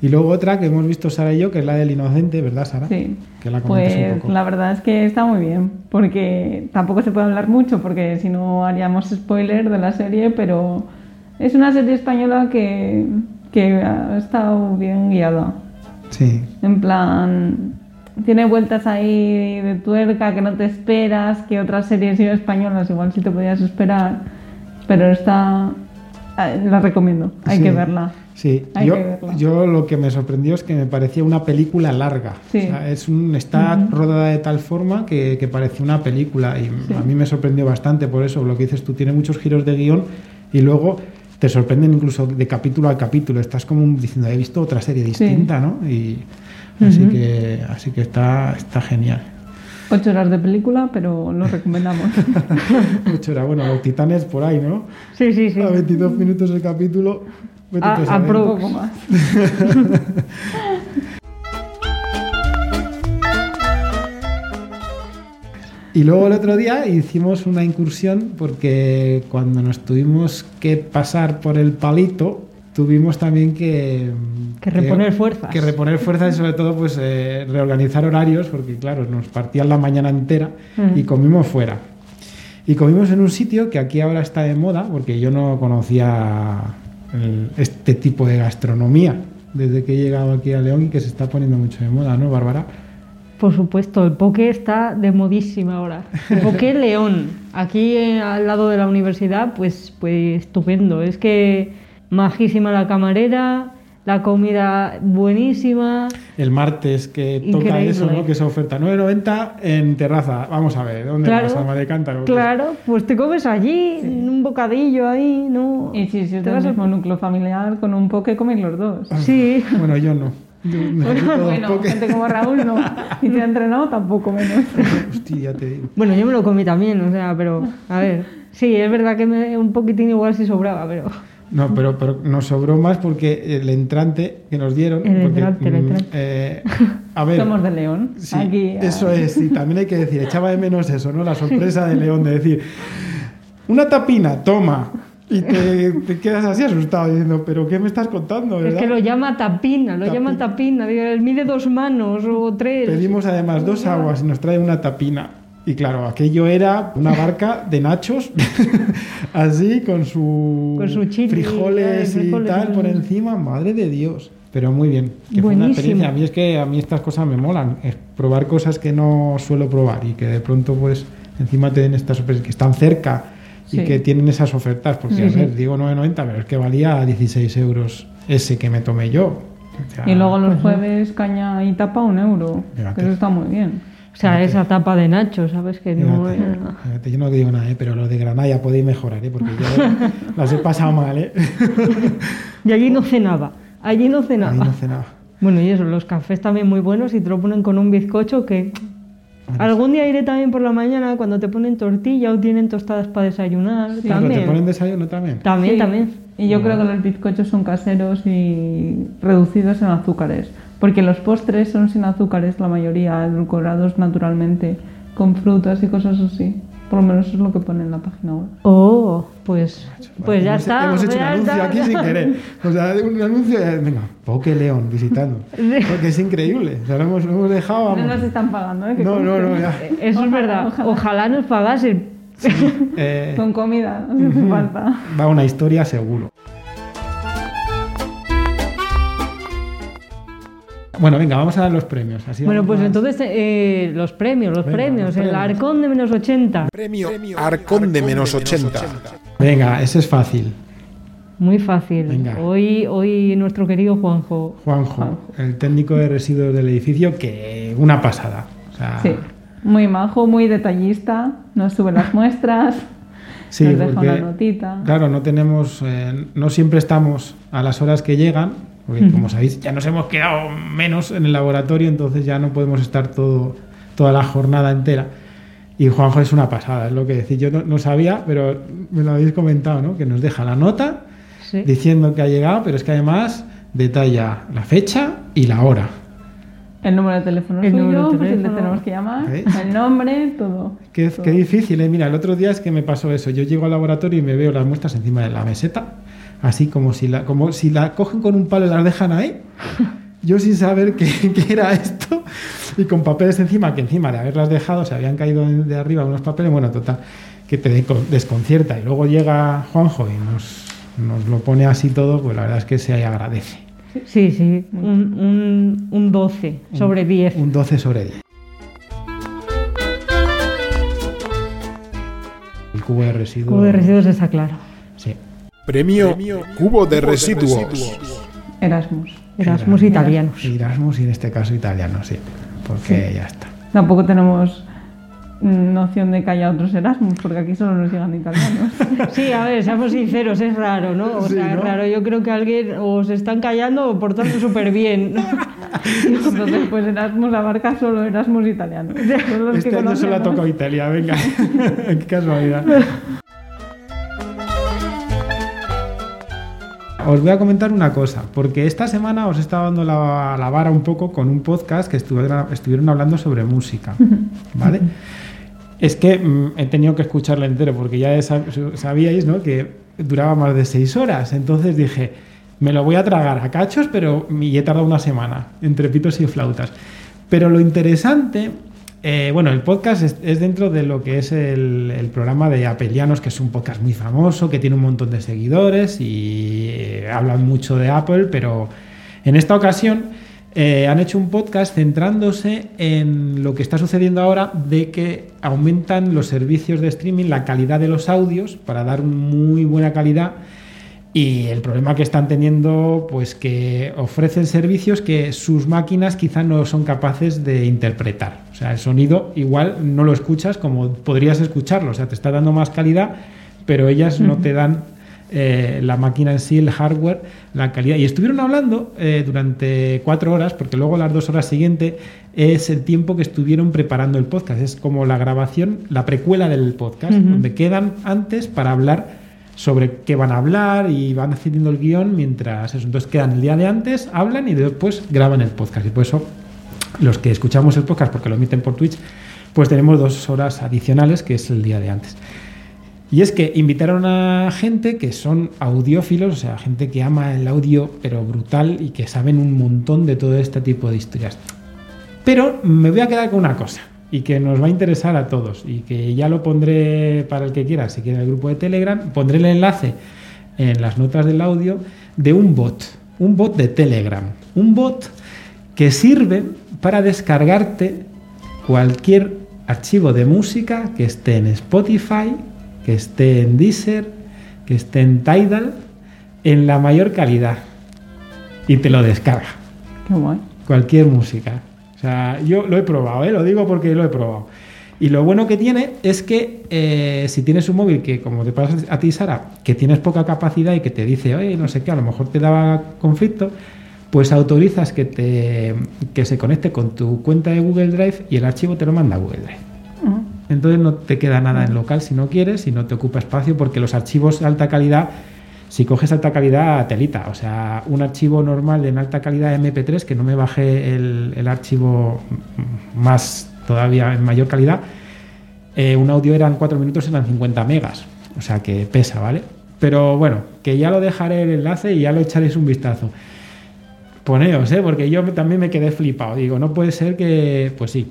Y luego otra que hemos visto Sara y yo, que es la del inocente, ¿verdad, Sara? Sí. Que la Pues un poco. la verdad es que está muy bien, porque tampoco se puede hablar mucho, porque si no haríamos spoiler de la serie, pero es una serie española que, que ha estado bien guiada. Sí. En plan, tiene vueltas ahí de tuerca que no te esperas, que otras series españolas igual sí te podías esperar, pero está... eh, La recomiendo, hay Sí. que verla. Sí, yo, yo lo que me sorprendió es que me parecía una película larga. Sí. O sea, es un, está rodada de tal forma que, que parecía una película y Sí. a mí me sorprendió bastante por eso. Lo que dices tú, tiene muchos giros de guion y luego te sorprenden incluso de capítulo a capítulo. Estás como diciendo, he visto otra serie distinta, ¿no? Y así que, así que está, está genial. Ocho horas de película, pero lo recomendamos. Ocho horas, bueno, los titanes por ahí, ¿no? Sí, sí, sí. A 22 minutos el capítulo. Vete A- tú a Un poco más. Y luego el otro día hicimos una incursión porque cuando nos tuvimos que pasar por el palito, tuvimos también que... Que reponer fuerzas. Que reponer fuerzas y sobre todo pues eh, reorganizar horarios porque claro, nos partían la mañana entera y comimos fuera. Y comimos en un sitio que aquí ahora está de moda porque yo no conocía el- este tipo de gastronomía desde que he llegado aquí a León y que se está poniendo mucho de moda, ¿no, Bárbara? Por supuesto, el poke está de modísima ahora. El poke León, aquí eh, al lado de la universidad, pues, pues estupendo. Es que majísima la camarera, la comida buenísima. El martes que toca Increíble. eso, ¿no? Que esa oferta 9.90 en terraza. Vamos a ver, ¿dónde Claro, vas? Alma de cántaro. Claro, pues te comes allí, un bocadillo ahí, ¿no? Y si, si Te vas a- mismo núcleo familiar, con un poke coméis los dos. Sí, Bueno, yo no. Yo Bueno, poke. gente como Raúl no. Y te ha entrenado tampoco menos. Hostia, ya te digo. bueno, yo me lo comí también, o sea, pero a ver. Sí, es verdad que me, un poquitín igual si sobraba, pero... No, pero, pero nos sobró más porque el entrante que nos dieron. El porque, entrante, el mm, entrante. eh, a ver. Somos de León. Sí, Aquí, ah, eso es, y también hay que decir, echaba de menos eso, ¿no? La sorpresa de León de decir, una tapina, toma. Y te, te quedas así asustado diciendo, ¿pero qué me estás contando? Es que lo llama tapina, lo llama tapina. Mide dos manos o tres. Pedimos además dos aguas y nos trae una tapina. Y claro, aquello era una barca de nachos, así con su, Con su chili, frijoles, frijoles, y tal por encima, madre de Dios. Pero muy bien, que fue una experiencia. A mí es que a mí estas cosas me molan, es probar cosas que no suelo probar y que de pronto pues encima te den estas sorpresas que están cerca y Sí. que tienen esas ofertas, porque Sí, a sí. ver, digo 9.90, pero es que valía 16 euros ese que me tomé yo. O sea, Y luego los jueves caña y tapa un euro. Fíjate. Que eso está muy bien. O sea, esa tapa de Nacho, ¿sabes? Que no Fíjate, era- fíjate, yo no digo nada, ¿eh? pero lo de Granada podéis mejorar, ¿eh? porque yo las he pasado mal. ¿eh? Y allí no cenaba. Allí no cenaba. Ahí no cenaba. Bueno, y eso, los cafés también muy buenos y te lo ponen con un bizcocho que... Algún día iré también por la mañana cuando te ponen tortilla o tienen tostadas para desayunar. Pero también. te ponen desayuno también. También, Sí. también. Y yo creo que los bizcochos son caseros y reducidos en azúcares. Porque los postres son sin azúcares, la mayoría, edulcorados naturalmente, con frutas y cosas así. Por lo menos eso es lo que pone en la página web. Oh, pues, pues ya hemos, está. Hemos hecho un anuncio está. aquí sin querer. O sea, un anuncio, de, venga, Poke León visitando. Porque es increíble. O sea, lo hemos, lo hemos dejado. No nos están pagando, ¿eh? No, no, no, ya. Eso es verdad. ojalá. Ojalá, nos pagasen. Eh, Con comida, no hace falta. va una historia seguro. Bueno, venga, vamos a dar los premios. Así Bueno, pues más- entonces eh, los premios, los Venga, premios. los El premios. arcón de menos 80. Premio Arcón de menos 80. Venga, ese es fácil. Muy fácil. Venga. Hoy, hoy nuestro querido Juanjo. Juanjo, el técnico de residuos del edificio, que una pasada. O sea, Sí, muy majo, muy detallista, nos sube las muestras, sí, nos deja porque, una notita. Claro, no tenemos, eh, no siempre estamos a las horas que llegan, porque como sabéis, ya nos hemos quedado menos en el laboratorio, entonces ya no podemos estar todo, toda la jornada entera. Y Juanjo es una pasada, es lo que decir. Yo no, no sabía, pero me lo habéis comentado, ¿no? Que nos deja la nota Sí. diciendo que ha llegado, pero es que además detalla la fecha y la hora. El número de teléfono El suyo, número de pues el le teléfono. tenemos que llamar, ¿Eh? el nombre, todo. Qué, todo. qué difícil, ¿eh? Mira, el otro día es que me pasó eso. Yo llego al laboratorio y me veo las muestras encima de la meseta, así como si la, como si la cogen con un palo y las dejan ahí. Yo sin saber qué, qué era esto y con papeles encima, que encima de haberlas dejado se habían caído de arriba unos papeles, bueno, total, que te desconcierta. Y luego llega Juanjo y nos, nos lo pone así todo, pues la verdad es que se agradece. Sí, sí. Un, un, un 12 sobre 10. Un 12 sobre 10. El cubo de residuos. Cubo de residuos está claro. Sí. Premio Cubo de Residuos. Erasmus. Erasmus italianos. Erasmus y en este caso italiano, sí. Porque ya está. Tampoco tenemos noción de que haya otros Erasmus, porque aquí solo nos llegan italianos. Sí, a ver, seamos sinceros, es raro, ¿no? O Sí, sea, ¿no? es raro. Yo creo que alguien o se están callando o portando súper bien. Entonces, pues Erasmus abarca solo Erasmus italianos. Son los Este que año solo ha tocado Italia, venga. Qué casualidad. Os voy a comentar una cosa, porque esta semana os he estado dando la, la vara un poco con un podcast que estuvieron, estuvieron hablando sobre música, ¿vale? Es que mm, he tenido que escucarlo entero, porque ya sab- sabíais, ¿no? Que duraba más de seis horas, entonces dije, me lo voy a tragar a cachos, pero y he tardado una semana, entre pitos y flautas. Pero lo interesante, eh, bueno, el podcast es, dentro de lo que es el, el programa de Apelianos, que es un podcast muy famoso, que tiene un montón de seguidores y eh, hablan mucho de Apple, pero en esta ocasión eh, han hecho un podcast centrándose en lo que está sucediendo ahora de que aumentan los servicios de streaming, la calidad de los audios para dar muy buena calidad y el problema que están teniendo, pues que ofrecen servicios que sus máquinas quizá no son capaces de interpretar. O sea, el sonido igual no lo escuchas como podrías escucharlo. O sea, te está dando más calidad, pero ellas no te dan eh, la máquina en sí, el hardware, la calidad. Y estuvieron hablando eh, durante cuatro horas, porque luego las dos horas siguientes es el tiempo que estuvieron preparando el podcast. Es como la grabación, la precuela del podcast, donde quedan antes para hablar sobre qué van a hablar y van haciendo el guion mientras eso. Entonces quedan el día de antes, hablan y después graban el podcast. Y por eso los que escuchamos el podcast, porque lo emiten por Twitch, pues tenemos dos horas adicionales, que es el día de antes. Y es que invitaron a gente que son audiófilos, o sea, gente que ama el audio, pero brutal, y que saben un montón de todo este tipo de historias. Pero me voy a quedar con una cosa, y que nos va a interesar a todos, y que ya lo pondré para el que quiera, si quiere en el grupo de Telegram, pondré el enlace en las notas del audio de un bot, un bot de Telegram, un bot que sirve para descargarte cualquier archivo de música que esté en Spotify, que esté en Deezer, que esté en Tidal, en la mayor calidad. Y te lo descarga. Qué guay. Cualquier música. O sea, yo lo he probado, ¿eh? lo digo porque lo he probado. Y lo bueno que tiene es que eh, si tienes un móvil que, como te pasa a ti, Sara, que tienes poca capacidad y que te dice, oye, no sé qué, a lo mejor te daba conflicto, pues autorizas que, te, que se conecte con tu cuenta de Google Drive y el archivo te lo manda a Google Drive. Entonces no te queda nada en local si no quieres y no te ocupa espacio porque los archivos de alta calidad Si coges alta calidad, telita. O sea, un archivo normal en alta calidad MP3, que no me bajé el, el archivo más todavía en mayor calidad, eh, un audio eran 4 minutos, eran 50 megas. O sea que pesa, ¿vale? Pero bueno, que ya lo dejaré el enlace y ya lo echaréis un vistazo. Poneos, ¿eh? Porque yo también me quedé flipado. Digo, no puede ser que. Pues sí.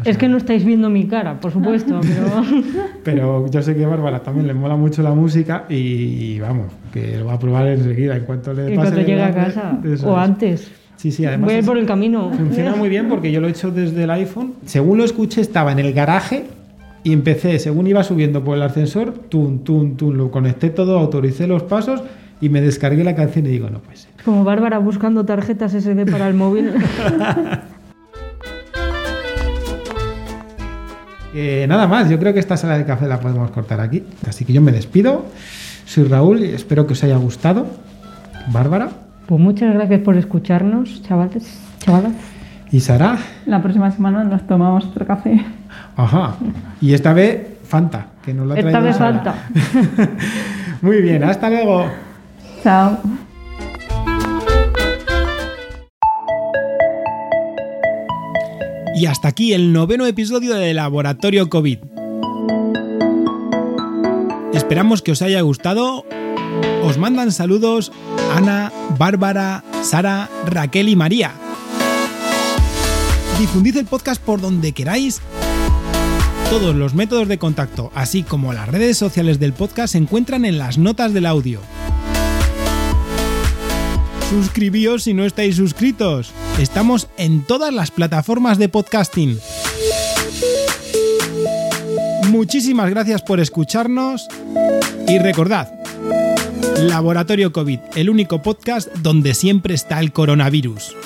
O Es que no estáis viendo mi cara, por supuesto, pero Pero yo sé que a Bárbara también le mola mucho la música y, vamos, que lo va a probar enseguida en cuanto le en pase cuanto el llegue a casa eso o es. antes. Sí, sí, además Voy a ir por el camino. funciona muy bien porque yo lo he hecho desde el iPhone. Según lo escuché, estaba en el garaje y empecé, según iba subiendo por el ascensor, tun, tun, tun, lo conecté todo, autoricé los pasos y me descargué la canción y digo, no puede ser. Como Bárbara buscando tarjetas SD para el móvil. Eh, nada más, yo creo que esta sala de café la podemos cortar aquí. Así que yo me despido. Soy Raúl y espero que os haya gustado. Bárbara Pues muchas gracias por escucharnos, chavales, chavalas. y Sara. La próxima semana nos tomamos otro café. Ajá. Y esta vez Fanta, que nos lo ha Esta traído vez Sara. falta. Muy bien, hasta luego. Chao. Y hasta aquí el noveno episodio de Laboratorio COVID. Esperamos que os haya gustado. Os mandan saludos Ana, Bárbara, Sara, Raquel y María. Difundid el podcast por donde queráis. Todos los métodos de contacto, así como las redes sociales del podcast, se encuentran en las notas del audio. Suscribíos si no estáis suscritos. Estamos en todas las plataformas de podcasting. Muchísimas gracias por escucharnos y recordad, Laboratorio COVID, el único podcast donde siempre está el coronavirus.